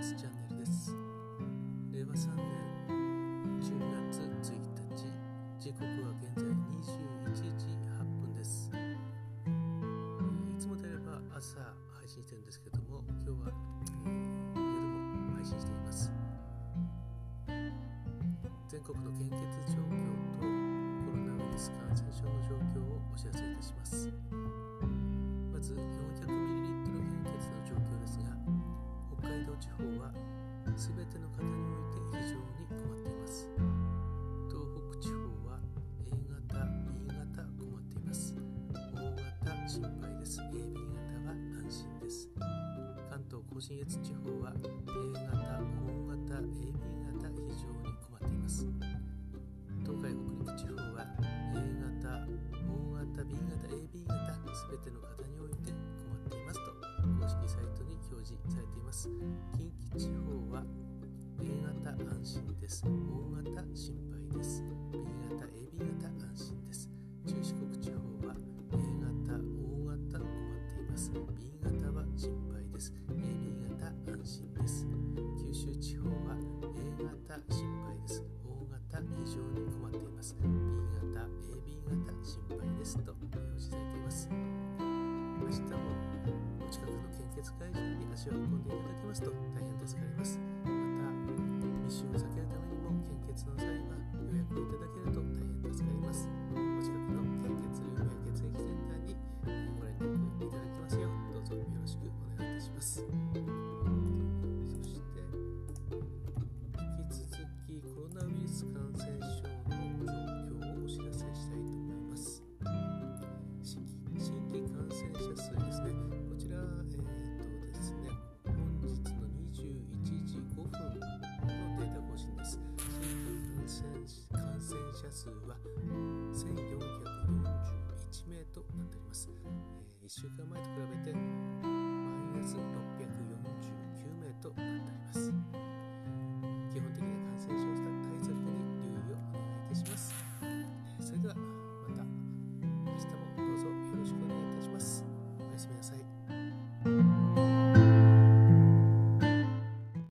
スチャンネルです。令和3年10月1日時刻は現在21時8分です、えー、いつもであれば朝配信してるんですけども今日は、えー、夜も配信しています。全国の献血状況とコロナウイルス感染症の状況をお知らせいたします。地方は全ての方において非常に困っています。東北地方は A 型 B 型困っています。O 型心配です。AB 型は安心です。関東甲信越地方は A 型 O 型 AB 型非常に困っています。東海北陸地方は A 型 O 型 B 型 AB 型すべての方において困っていますと公式サイトに表示されています。安心です。O 型心配です。B 型 AB 型安心です。中四国地方は A 型 O 型困っています。B 型は心配です。AB 型安心です。九州地方は A 型心配です。O 型非常に困っています。B 型 AB 型心配です。と表示されています。明日もお近くの献血会場に足を運んでいただけますと大変助かります。密集を避けるためにも献血の際は予約をいただけると大変助かります。お近くの献血ルームや血液センターにご連絡いただきますようどうぞよろしくお願いいたします。数は1441名となっております、え1週間前と比べてマイナス